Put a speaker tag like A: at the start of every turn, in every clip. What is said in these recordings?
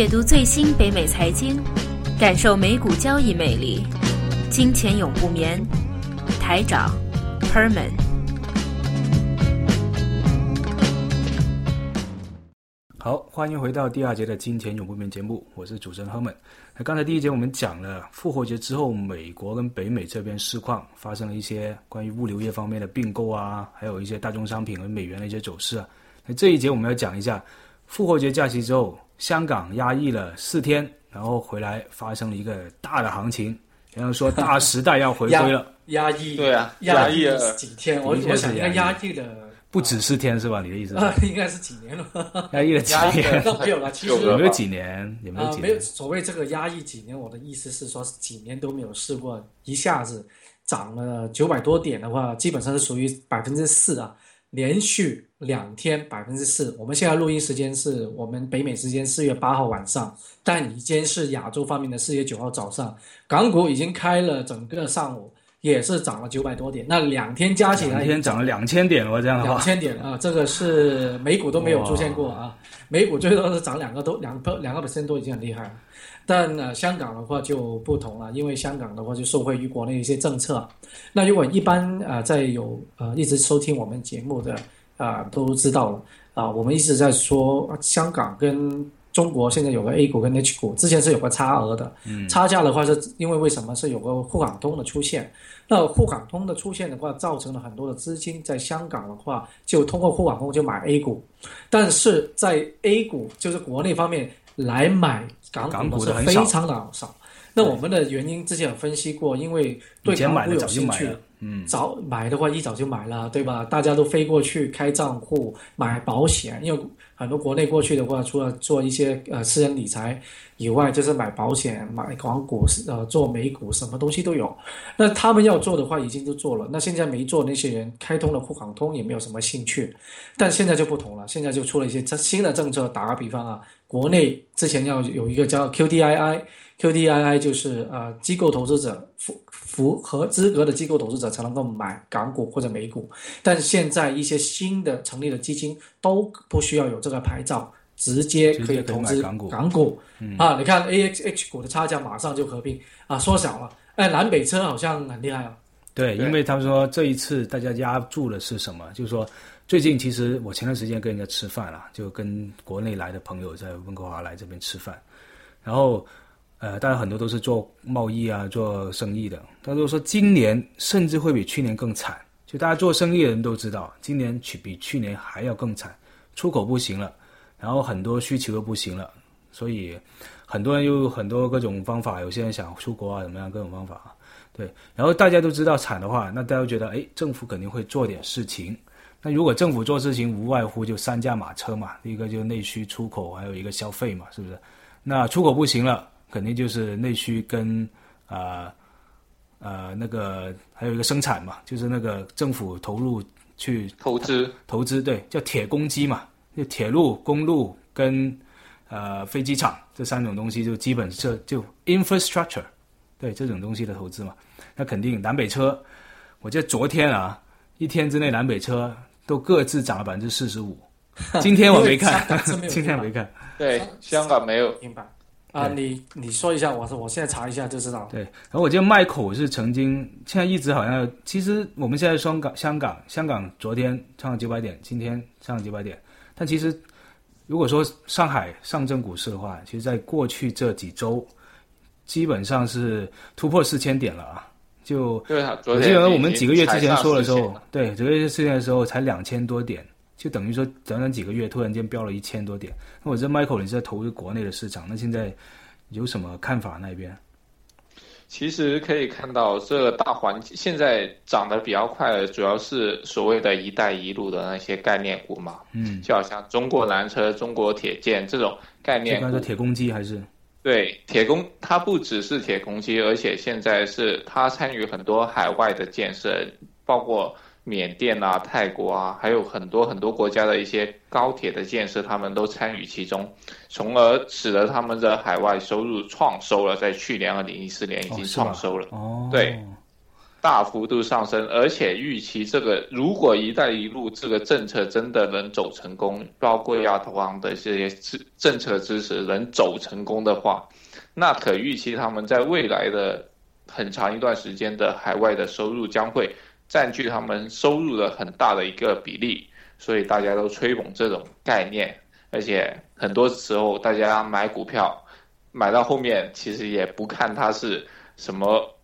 A: 解读最新北美财经，感受美股交易魅力。金钱永不眠，台长 Perman。
B: 好，欢迎回到第二节的金钱永不眠节目，我是主持人 Herman。那刚才第一节我们讲了复活节之后，美国跟北美这边市况发生了一些关于物流业方面的并购啊，还有一些大宗商品和美元的一些走势啊。那这一节我们要讲一下复活节假期之后，香港压抑了四天，然后回来发生了一个大的行情，然后说大时代要回归了，
C: 压抑
D: 对啊，
C: 压抑
D: 抑了
C: 几天？我我想应该
B: 压
C: 压抑了
B: 不止四天是吧？你的意思？
C: 啊，应该是几年了。
B: 压抑了几年？
C: 那没有了，其实
D: 有
B: 没有几年？有没有
C: 啊，没有
B: 几年？
C: 所谓这个压抑几年，我的意思是说，几年都没有试过，一下子涨了九百多点的话，基本上是属于百分之四啊，连续两天百分之四。我们现在录音时间是我们北美时间四月八号晚上，但已经是亚洲方面的四月九号早上，港股已经开了整个上午，也是涨了九百多点，那两天加起来
B: 两天涨了两千点哦，这样的
C: 两
B: 话，
C: 千点啊，这个是美股都没有出现过啊，美股最多是涨两个都两个两个 percent 都已经很厉害了，但呢、香港的话就不同了，因为香港的话就受惠于国内一些政策。那如果一般呃在有呃一直收听我们节目的啊、都知道了啊、我们一直在说、啊香港跟中国现在有个 A 股跟 H 股，之前是有个差额的，差价的话是因为为什么？是有个沪港通的出现？那沪港通的出现的话，造成了很多的资金在香港的话，就通过沪港通就买 A 股，但是在 A 股就是国内方面来买港
B: 港
C: 股的是非常的少。那我们的原因之前有分析过，因为对港股有兴趣
B: 买，嗯，
C: 早买的话一早就买了，对吧？大家都飞过去开账户买保险，因为很多国内过去的话，除了做一些呃私人理财以外，就是买保险、买港股、呃做美股，什么东西都有。那他们要做的话，已经都做了。那现在没做那些人，开通了沪港通也没有什么兴趣。但现在就不同了，现在就出了一些新的政策。打个比方啊，国内之前要有一个叫 QDII。QDII 就是呃机构投资者符符合资格的机构投资者才能够买港股或者美股，但是现在一些新的成立的基金都不需要有这个牌照，直接可以投资
B: 港股
C: 港股啊！你看 AXH 股的差价马上就合并啊，缩小了。哎，南北车好像很厉害啊，
B: 对，
D: 对
B: 因为他们说这一次大家压住的是什么？就是说，最近其实我前段时间跟人家吃饭了，就跟国内来的朋友在温哥华来这边吃饭，然后呃，大家很多都是做贸易啊、做生意的，他都说今年甚至会比去年更惨。就大家做生意的人都知道，今年去比去年还要更惨，出口不行了，然后很多需求又不行了，所以很多人又有很多各种方法，有些人想出国啊，怎么样各种方法。对，然后大家都知道惨的话，那大家觉得，哎，政府肯定会做点事情。那如果政府做事情，无外乎就三驾马车嘛，一个就是内需、出口，还有一个消费嘛，是不是？那出口不行了，肯定就是内需跟呃呃那个还有一个生产嘛，就是那个政府投入去
D: 投资
B: 投资，对，叫铁公鸡嘛，就铁路、公路跟呃飞机场这三种东西，就基本这就 infrastructure，对这种东西的投资嘛，那肯定南北车，我记得昨天啊，一天之内南北车都各自涨了百分之四十五，今天我没看今天没看，
D: 对香港没有，
C: 明白。啊？你你说一下，我说我现在查一下就知道。
B: 对，然后我记得麦口是曾经，现在一直好像，其实我们现在双港、香港、香港昨天上了九百点，今天上了九百点，但其实如果说上海上证股市的话，其实在过去这几周，基本上是突破四千点了啊，就
D: 对
B: 我
D: 天
B: 记得我们几个月之前说的时候，对，几个月之前的时候才两千多点，就等于说短短几个月突然间飙了一千多点。那我这 Michael 你是在投资国内的市场，那现在有什么看法那边？
D: 其实可以看到，这个大环境现在涨得比较快的，主要是所谓的一带一路的那些概念股嘛，
B: 嗯，
D: 就好像中国南车、中国铁建这种概
B: 这
D: 念股
B: 刚才。铁公鸡还是
D: 对，铁公他不只是铁公鸡，而且现在是他参与很多海外的建设，包括缅甸啊、泰国啊，还有很多很多国家的一些高铁的建设，他们都参与其中，从而使得他们的海外收入创收了，在去年二零一四年已经创收了。
B: 哦，
D: 对，大幅度上升，而且预期这个如果“一带一路”这个政策真的能走成功，包括亚投行的这些政策支持能走成功的话，那可预期他们在未来的很长一段时间的海外的收入将会占据他们收入的很大的一个比例，所以大家都吹捧这种概念，而且很多时候大家买股票买到后面，其实也不看它是什么。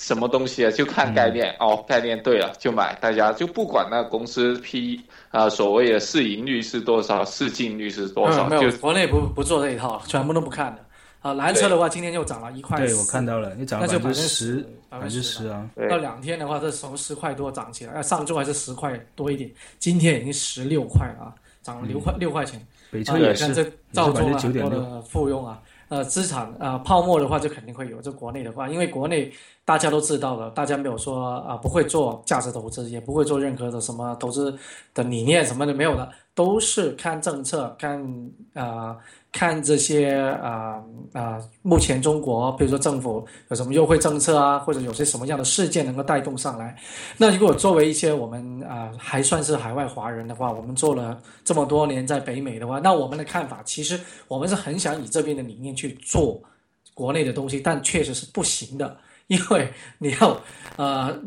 D: 什么东西啊？就看概念哦，概念对了就买，大家就不管那公司 P 啊，所谓的市盈率是多少，市净率是多少，
C: 没有国内不不做这一套，全部都不看的。啊，蓝车的话今天又涨了一块，
B: 对我看到了，你涨了百分之十，
C: 百分之
B: 十啊。
C: 到两天的话，这从十块多涨起来，上周还是十块多一点，今天已经十六块啊，涨了六块六块钱。
B: 北车也是，
C: 这造成了很多的附庸啊。呃，资产呃泡沫的话，就肯定会有。这国内的话，因为国内大家都知道了，大家没有说啊不会做价值投资，也不会做任何的什么投资的理念什么的没有的，都是看政策，看啊。看这些啊啊，目前中国比如说政府有什么优惠政策啊，或者有些什么样的事件能够带动上来？那如果作为一些我们啊还算是海外华人的话，我们做了这么多年在北美的话，那我们的看法其实我们是很想以这边的理念去做国内的东西，但确实是不行的，因为你要呃。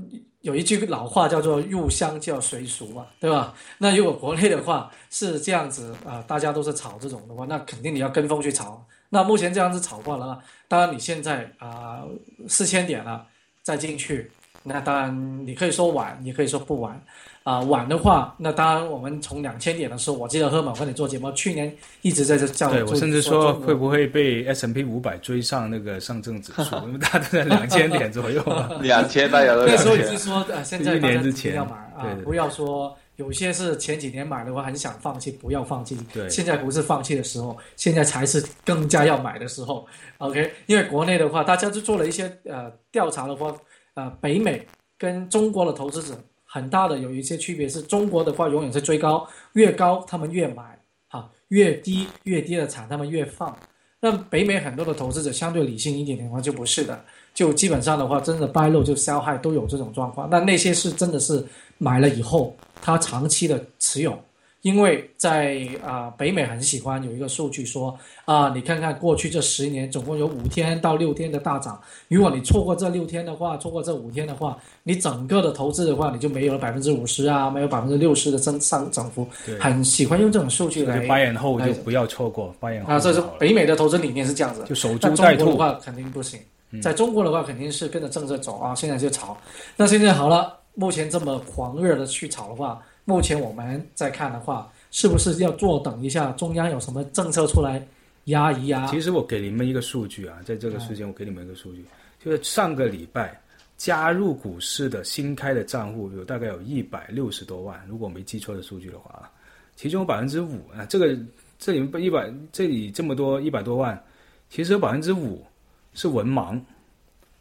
C: 有一句老话叫做“入乡就要随俗”嘛，对吧？那如果国内的话是这样子啊，大家都是炒这种的话，那肯定你要跟风去炒。那目前这样子炒过了，当然你现在啊四千点了再进去，那当然你可以说晚，也可以说不晚。啊，晚的话，那当然，我们从两千点的时候，我记得赫本跟你做节目，去年一直在这叫。
B: 对我甚至说，会不会被 S M P 五百追上那个上证指数？因为它都在两千点左右。
D: 两千，大家都
C: 那时候已经说，呃，现在大家要买啊，不要说有些是前几年买的话很想放弃，不要放弃。
B: 对，
C: 现在不是放弃的时候，现在才是更加要买的时候。OK，因为国内的话，大家就做了一些呃调查的话，呃，北美跟中国的投资者。很大的有一些区别是中国的话永远是追高，越高他们越买，哈，越低越低的产他们越放。那北美很多的投资者相对理性一点的话就不是的，就基本上的话真的 buy low 就受害都有这种状况。那那些是真的是买了以后他长期的持有。因为在啊，北美很喜欢有一个数据说啊，你看看过去这十年总共有五天到六天的大涨，如果你错过这六天的话，错过这五天的话，你整个的投资的话，你就没有了百分之五十啊，没有百分之六十的增上涨幅。很喜欢用这种数据来。
B: 八年后就不要错过八年后。
C: 啊，这是北美的投资理念是这样子。
B: 就守株待兔
C: 的话肯定不行，在中国的话肯定是跟着政策走啊，现在就炒。那现在好了，目前这么狂热的去炒的话。目前我们在看的话，是不是要坐等一下中央有什么政策出来压一压？
B: 其实我给你们一个数据啊，在这个时间我给你们一个数据，就是上个礼拜加入股市的新开的账户有大概有一百六十多万，如果没记错的数据的话，其中有百分之五啊，这个这里面一百这里这么多一百多万，其实有百分之五是文盲，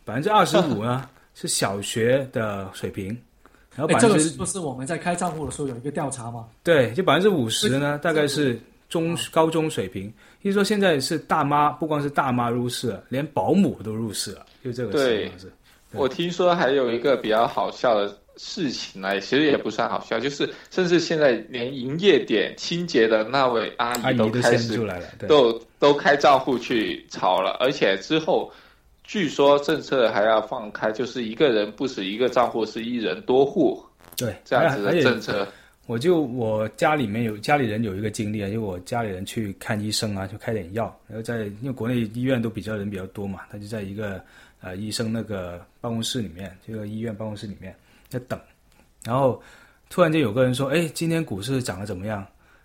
B: 百分之二十五呢是小学的水平。然后，
C: 这个不是我们在开账户的时候有一个调查吗？
B: 对，就百分之五十呢，大概是中高中水平。也就是说，现在是大妈，不光是大妈入市了，连保姆都入市了，就这个情况是。
D: 我听说还有一个比较好笑的事情呢，其实也不算好笑，就是甚至现在连营业点清洁的那位阿姨都开始都都开账户去炒了，而且之后。据说政策还要放开，就是一个人不止一个账户，是一人多户。
B: 对，
D: 这样子的政策。
B: 我就我家里面有家里人有一个经历啊，就我家里人去看医生啊，就开点药，然后在因为国内医院都比较人比较多嘛，他就在一个呃医生那个办公室里面，这个医院办公室里面在等，然后突然间有个人说：“哎，今天股市涨得怎么样？”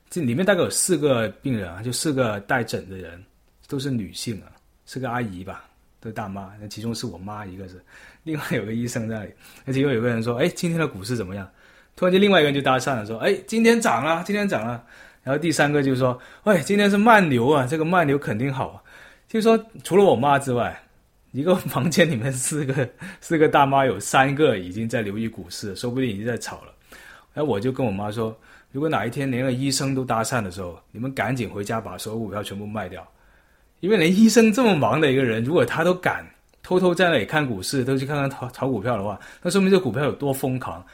B: 这里面大概有四个病人啊，就四个带诊的人，都是女性啊，是个阿姨吧。都是大妈，那其中是我妈，一个是，另外有个医生在那里，那其中有个人说：“哎，今天的股市怎么样？”突然间，另外一个人就搭讪了，说：“哎，今天涨了，今天涨了。”然后第三个就说：“喂，今天是慢牛啊，这个慢牛肯定好。”就说除了我妈之外，一个 房间里面四个四个大妈，有三个已经在留意股市，说不定已经在炒了。然后我就跟我妈说：“如果哪一天连个医生都搭讪的时候，你们赶紧回家把所有股票全部卖掉。”因为连医生这么忙的一个人，如果他都敢偷偷在那里看股市，都去看看炒炒股票的话，那说明这股票有多疯狂。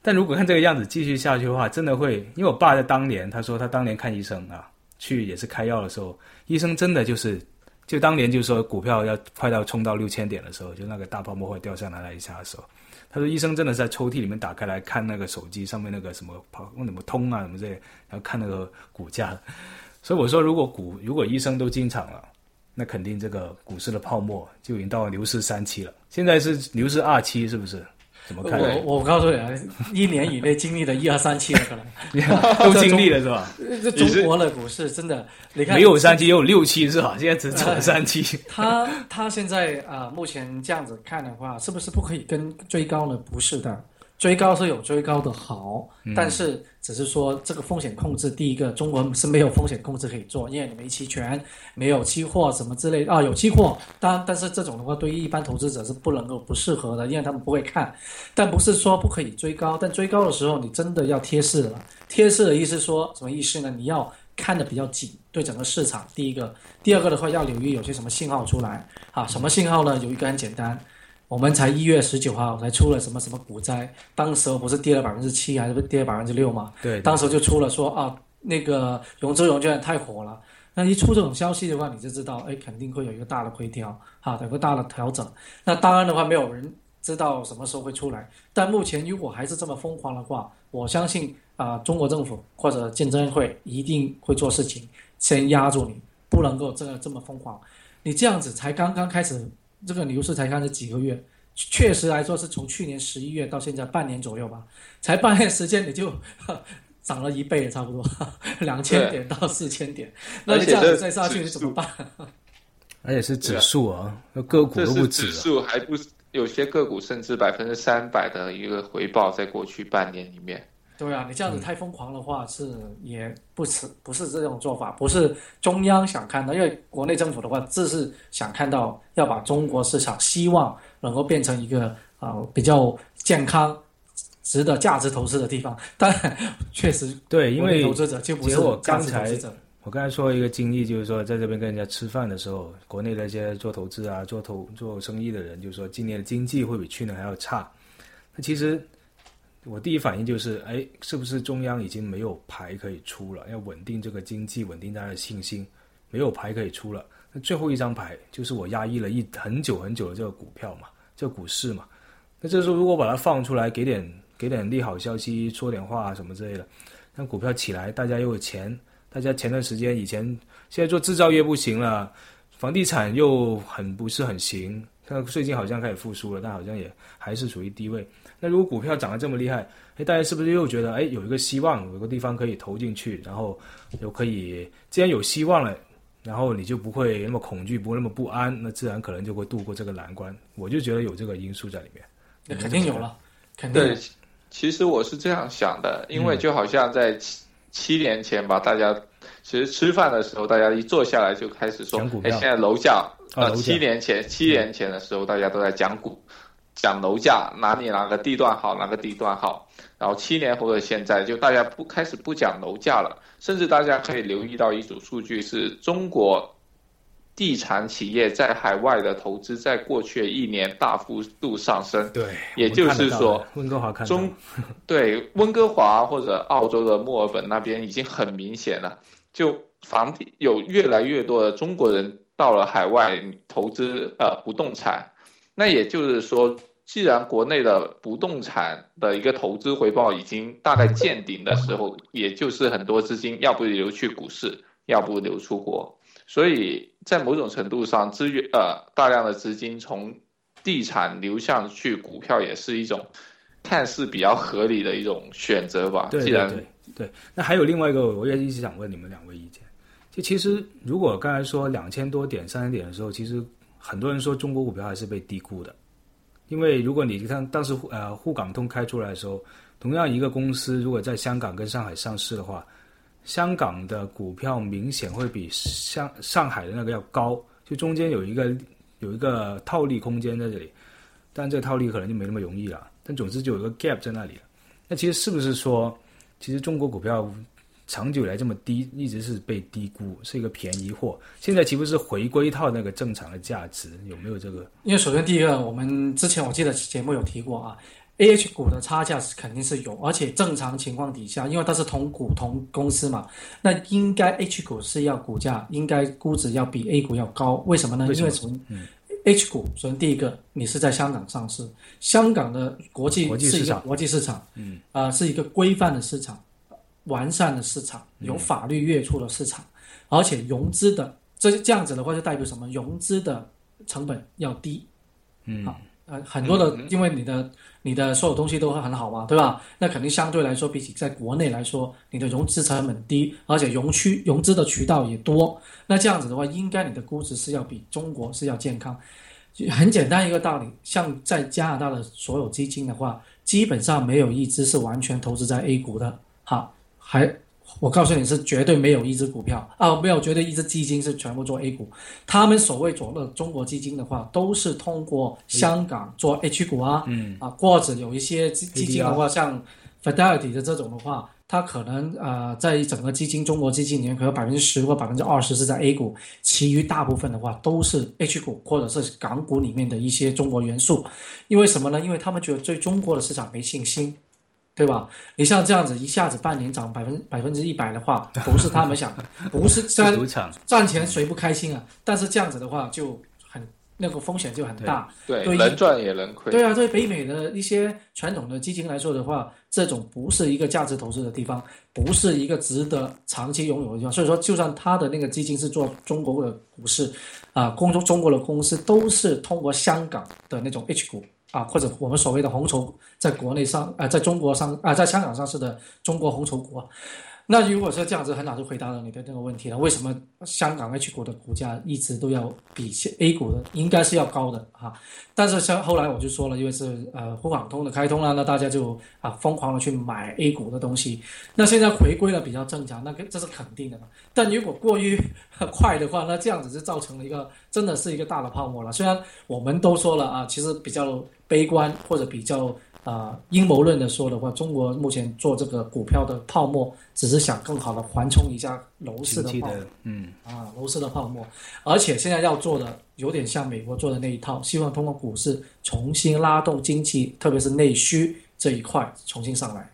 B: 但如果看这个样子继续下去的话，真的会，因为我爸在当年，他说他当年看医生啊，去也是开药的时候，医生真的就是，就当年就说股票要快到冲到六千点的时候，就那个大泡沫会掉下来那一下的时候，他说医生真的在抽屉里面打开来看那个手机上面那个什么跑什么通啊什么这，然后看那个股价。所以我说，如果股如果医生都进场了，那肯定这个股市的泡沫就已经到了牛市三期了。现在是牛市二期，是不是？怎么看？
C: 我我告诉你啊，一年以内经历了一二三期了，可
B: 能 都经历了是吧？
C: 这中国的股市真的，你看
B: 没有三期，也有六期是吧？现在只走了三期。
C: 他他现在啊，目前这样子看的话，是不是不可以跟追高呢？不是的。追高是有追高的好，但是只是说这个风险控制，第一个中国是没有风险控制可以做，因为你没期权，没有期货什么之类啊，有期货，当但是这种的话对于一般投资者是不能够不适合的，因为他们不会看。但不是说不可以追高，但追高的时候你真的要贴市了。贴市的意思说什么意思呢？你要看的比较紧，对整个市场。第一个，第二个的话要留意有些什么信号出来啊？什么信号呢？有一个很简单。我们才一月十九号才出了什么什么股灾，当时不是跌了百分之七，还是不跌了百分之六嘛？
B: 对，
C: 当时就出了说啊，那个融资融券太火了。那一出这种消息的话，你就知道，哎，肯定会有一个大的回调，哈，有个大的调整。那当然的话，没有人知道什么时候会出来。但目前如果还是这么疯狂的话，我相信啊，中国政府或者证监会一定会做事情，先压住你，不能够这个这么疯狂。你这样子才刚刚开始。这个牛市才开始几个月，确实来说是从去年十一月到现在半年左右吧，才半年时间你就 涨了一倍，差不多 两千点到四千点。那你这样子再下去你怎么办？
B: 而且是指数啊，个股都不止。
D: 指数还不有些个股甚至百分之三百的一个回报，在过去半年里面。
C: 对啊，你这样子太疯狂的话，是也不是不是这种做法，不是中央想看到，因为国内政府的话，这是想看到要把中国市场希望能够变成一个啊比较健康、值得价值投资的地方。但确实
B: 对，因为
C: 投资者就不是
B: 我
C: 刚
B: 才我刚才说一个经历，就是说在这边跟人家吃饭的时候，国内那些做投资啊、做投做生意的人，就说今年的经济会比去年还要差。那其实。我第一反应就是，哎，是不是中央已经没有牌可以出了？要稳定这个经济，稳定大家的信心，没有牌可以出了。那最后一张牌就是我压抑了一很久很久的这个股票嘛，这个股市嘛。那这时候如果把它放出来，给点给点利好消息，说点话什么之类的，让股票起来，大家又有钱，大家前段时间以前现在做制造业不行了，房地产又很不是很行，看最近好像开始复苏了，但好像也还是处于低位。那如果股票涨得这么厉害，哎，大家是不是又觉得哎有一个希望，有个地方可以投进去，然后又可以，既然有希望了，然后你就不会那么恐惧，不会那么不安，那自然可能就会度过这个难关。我就觉得有这个因素在里面。
C: 那肯定有了，肯定。
D: 对，其实我是这样想的，因为就好像在七七年前吧，大家其实吃饭的时候，大家一坐下来就开始说，哎，现在楼价，呃，七年前七年前的时候，大家都在讲股。讲楼价哪里哪个地段好，哪个地段好，然后七年后的现在，就大家不开始不讲楼价了，甚至大家可以留意到一组数据，是中国地产企业在海外的投资，在过去一年大幅度上升。
B: 对，
D: 也就是说，
B: 温哥华看
D: 中，对温哥华或者澳洲的墨尔本那边已经很明显了，就房地有越来越多的中国人到了海外投资呃不动产。那也就是说，既然国内的不动产的一个投资回报已经大概见顶的时候，也就是很多资金要不流去股市，要不流出国，所以在某种程度上，资源呃大量的资金从地产流向去股票，也是一种看似比较合理的一种选择吧。
B: 对对对对。那还有另外一个，我也一直想问你们两位意见，其实如果刚才说两千多点、三千点的时候，其实。很多人说中国股票还是被低估的，因为如果你看当时呃沪港通开出来的时候，同样一个公司如果在香港跟上海上市的话，香港的股票明显会比上上海的那个要高，就中间有一个有一个套利空间在这里，但这个套利可能就没那么容易了。但总之就有一个 gap 在那里。那其实是不是说，其实中国股票长久以来这么低，一直是被低估，是一个便宜货。现在岂不是回归到那个正常的价值？有没有这个？
C: 因为首先第一个，我们之前我记得节目有提过啊，A H 股的差价是肯定是有，而且正常情况底下，因为它是同股同公司嘛，那应该 H 股是要股价应该估值要比 A 股要高，为什么呢？
B: 为什么
C: 因为从 H 股，首先第一个，你是在香港上市，香港的国际
B: 市场
C: 是一个国际市场，
B: 嗯，
C: 啊、是一个规范的市场，完善的市场，有法律约束的市场，而且融资的这这样子的话，就代表什么？融资的成本要低，
B: 嗯
C: 好呃，很多的，因为你的你的所有东西都会很好嘛，对吧？那肯定相对来说，比起在国内来说，你的融资成本低，而且融区融资的渠道也多。那这样子的话，应该你的估值是要比中国是要健康。很简单一个道理，像在加拿大的所有基金的话，基本上没有一只是完全投资在 A 股的，哈，还我告诉你是绝对没有一只股票啊，没有绝对一只基金是全部做 A 股。他们所谓做的中国基金的话，都是通过香港做 H 股啊，
B: 嗯
C: 啊，或者有一些基基金的话，像 Fidelity 的这种的话，它可能呃在整个基金中国基金里面，可能百分之十或百分之二十是在 A 股，其余大部分的话都是 H 股或者是港股里面的一些中国元素。因为什么呢？因为他们觉得对中国的市场没信心。对吧？你像这样子一下子半年涨百分百分之一百的话，不是他们想，不是虽然
B: 赌场
C: 赚钱谁不开心啊？但是这样子的话就很那个风险就很大。
D: 对，
C: 对
D: 能赚也能亏。
C: 对啊，对北美的一些传统的基金来说的话，这种不是一个价值投资的地方，不是一个值得长期拥有的地方。所以说，就算他的那个基金是做中国的股市，啊，公中中国的公司都是通过香港的那种 H 股啊，或者我们所谓的红筹，在国内上啊，在中国上啊，在香港上市的中国红筹股。那如果说这样子，很早就回答了你的这个问题了。为什么香港 H 股的股价一直都要比 A 股的应该是要高的哈？但是像后来我就说了，因为是呃沪港通的开通了，那大家就啊疯狂的去买 A 股的东西。那现在回归了比较正常，那个这是肯定的嘛。但如果过于 快的话，那这样子就造成了一个真的是一个大的泡沫了。虽然我们都说了啊，其实比较悲观或者比较。啊，阴谋论的说的话，中国目前做这个股票的泡沫，只是想更好的缓冲一下楼市的泡沫
B: 的，嗯，
C: 啊，楼市的泡沫。而且现在要做的有点像美国做的那一套，希望通过股市重新拉动经济，特别是内需这一块重新上来。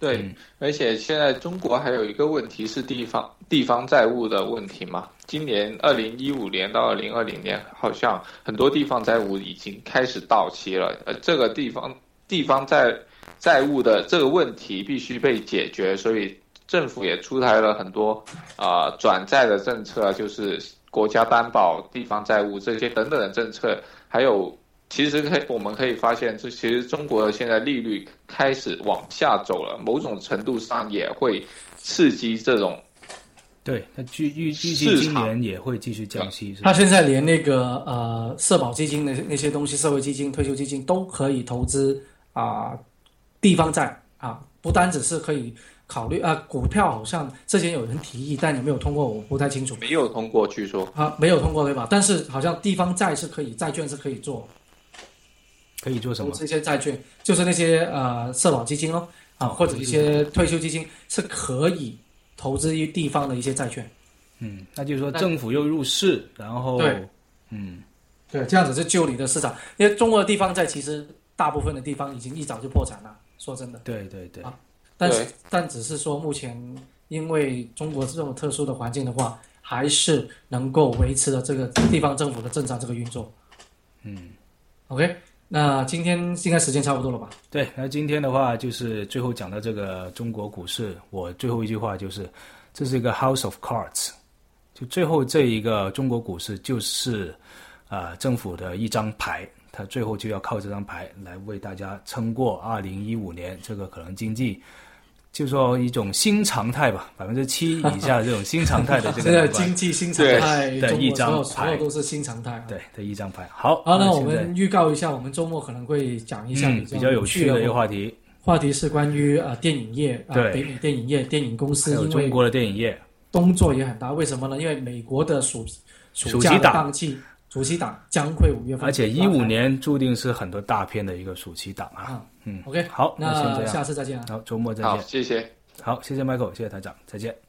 D: 对，
B: 嗯
D: 而且现在中国还有一个问题是地方地方债务的问题嘛。今年二零一五年到二零二零年，好像很多地方债务已经开始到期了。呃，这个地方地方债债务的这个问题必须被解决，所以政府也出台了很多啊、转债的政策，就是国家担保地方债务这些等等的政策，还有。其实可以，我们可以发现，这其实中国的现在利率开始往下走了，某种程度上也会刺激这种
B: 对，那预预预计今年也会继续降息？
C: 他现在连那个呃社保基金的那些东西，社会基金、退休基金都可以投资啊、地方债啊，不单只是可以考虑啊、股票好像之前有人提议，但有没有通过我不太清楚
D: 没有通过，据说
C: 啊，没有通过对吧？但是好像地方债是可以，债券是可以做。
B: 可以做什么？
C: 投资一些债券，就是那些呃社保基金咯，啊，
B: 哦
C: 或者一些退休基金是可以投资于地方的一些债券。
B: 嗯，那就是说政府又入市，然后
C: 对
B: 嗯，
C: 对，这样子是救你的市场，因为中国的地方债其实大部分的地方已经一早就破产了。说真的，
B: 对对对
C: 啊，但是但只是说目前因为中国这种特殊的环境的话，还是能够维持了这个地方政府的正常这个运作。
B: 嗯。
C: OK，那今天应该时间差不多了吧？
B: 对，那今天的话就是最后讲到这个中国股市，我最后一句话就是，这是一个 House of Cards，就最后这一个中国股市就是啊、政府的一张牌，它最后就要靠这张牌来为大家撑过二零一五年这个可能经济。就说一种新常态吧，百分之七 以下的这种新常态的这个
C: 经济新常态，
B: 对一张
C: 牌所有都是新常态啊。
B: 对的一张牌。好，
C: 好，那我们预告一下，我们周末可能会讲一下
B: 嗯比较有趣的一个
C: 话
B: 话题，
C: 话题是关于呃电影业北美电影业、电影公司，因为
B: 中国的电影业，
C: 动作也很大。为什么呢？因为美国的暑暑假
B: 档
C: 期，暑期档将会五月份，
B: 而且一五年注定是很多大片的一个暑期档啊。
C: 啊，
B: 嗯
C: ，OK，
B: 好，那先这样，
C: 下次再见啊。
B: 好，周末再
D: 好，
B: 见。
D: 谢谢。
B: 好，谢谢 Michael，谢谢台长，再见。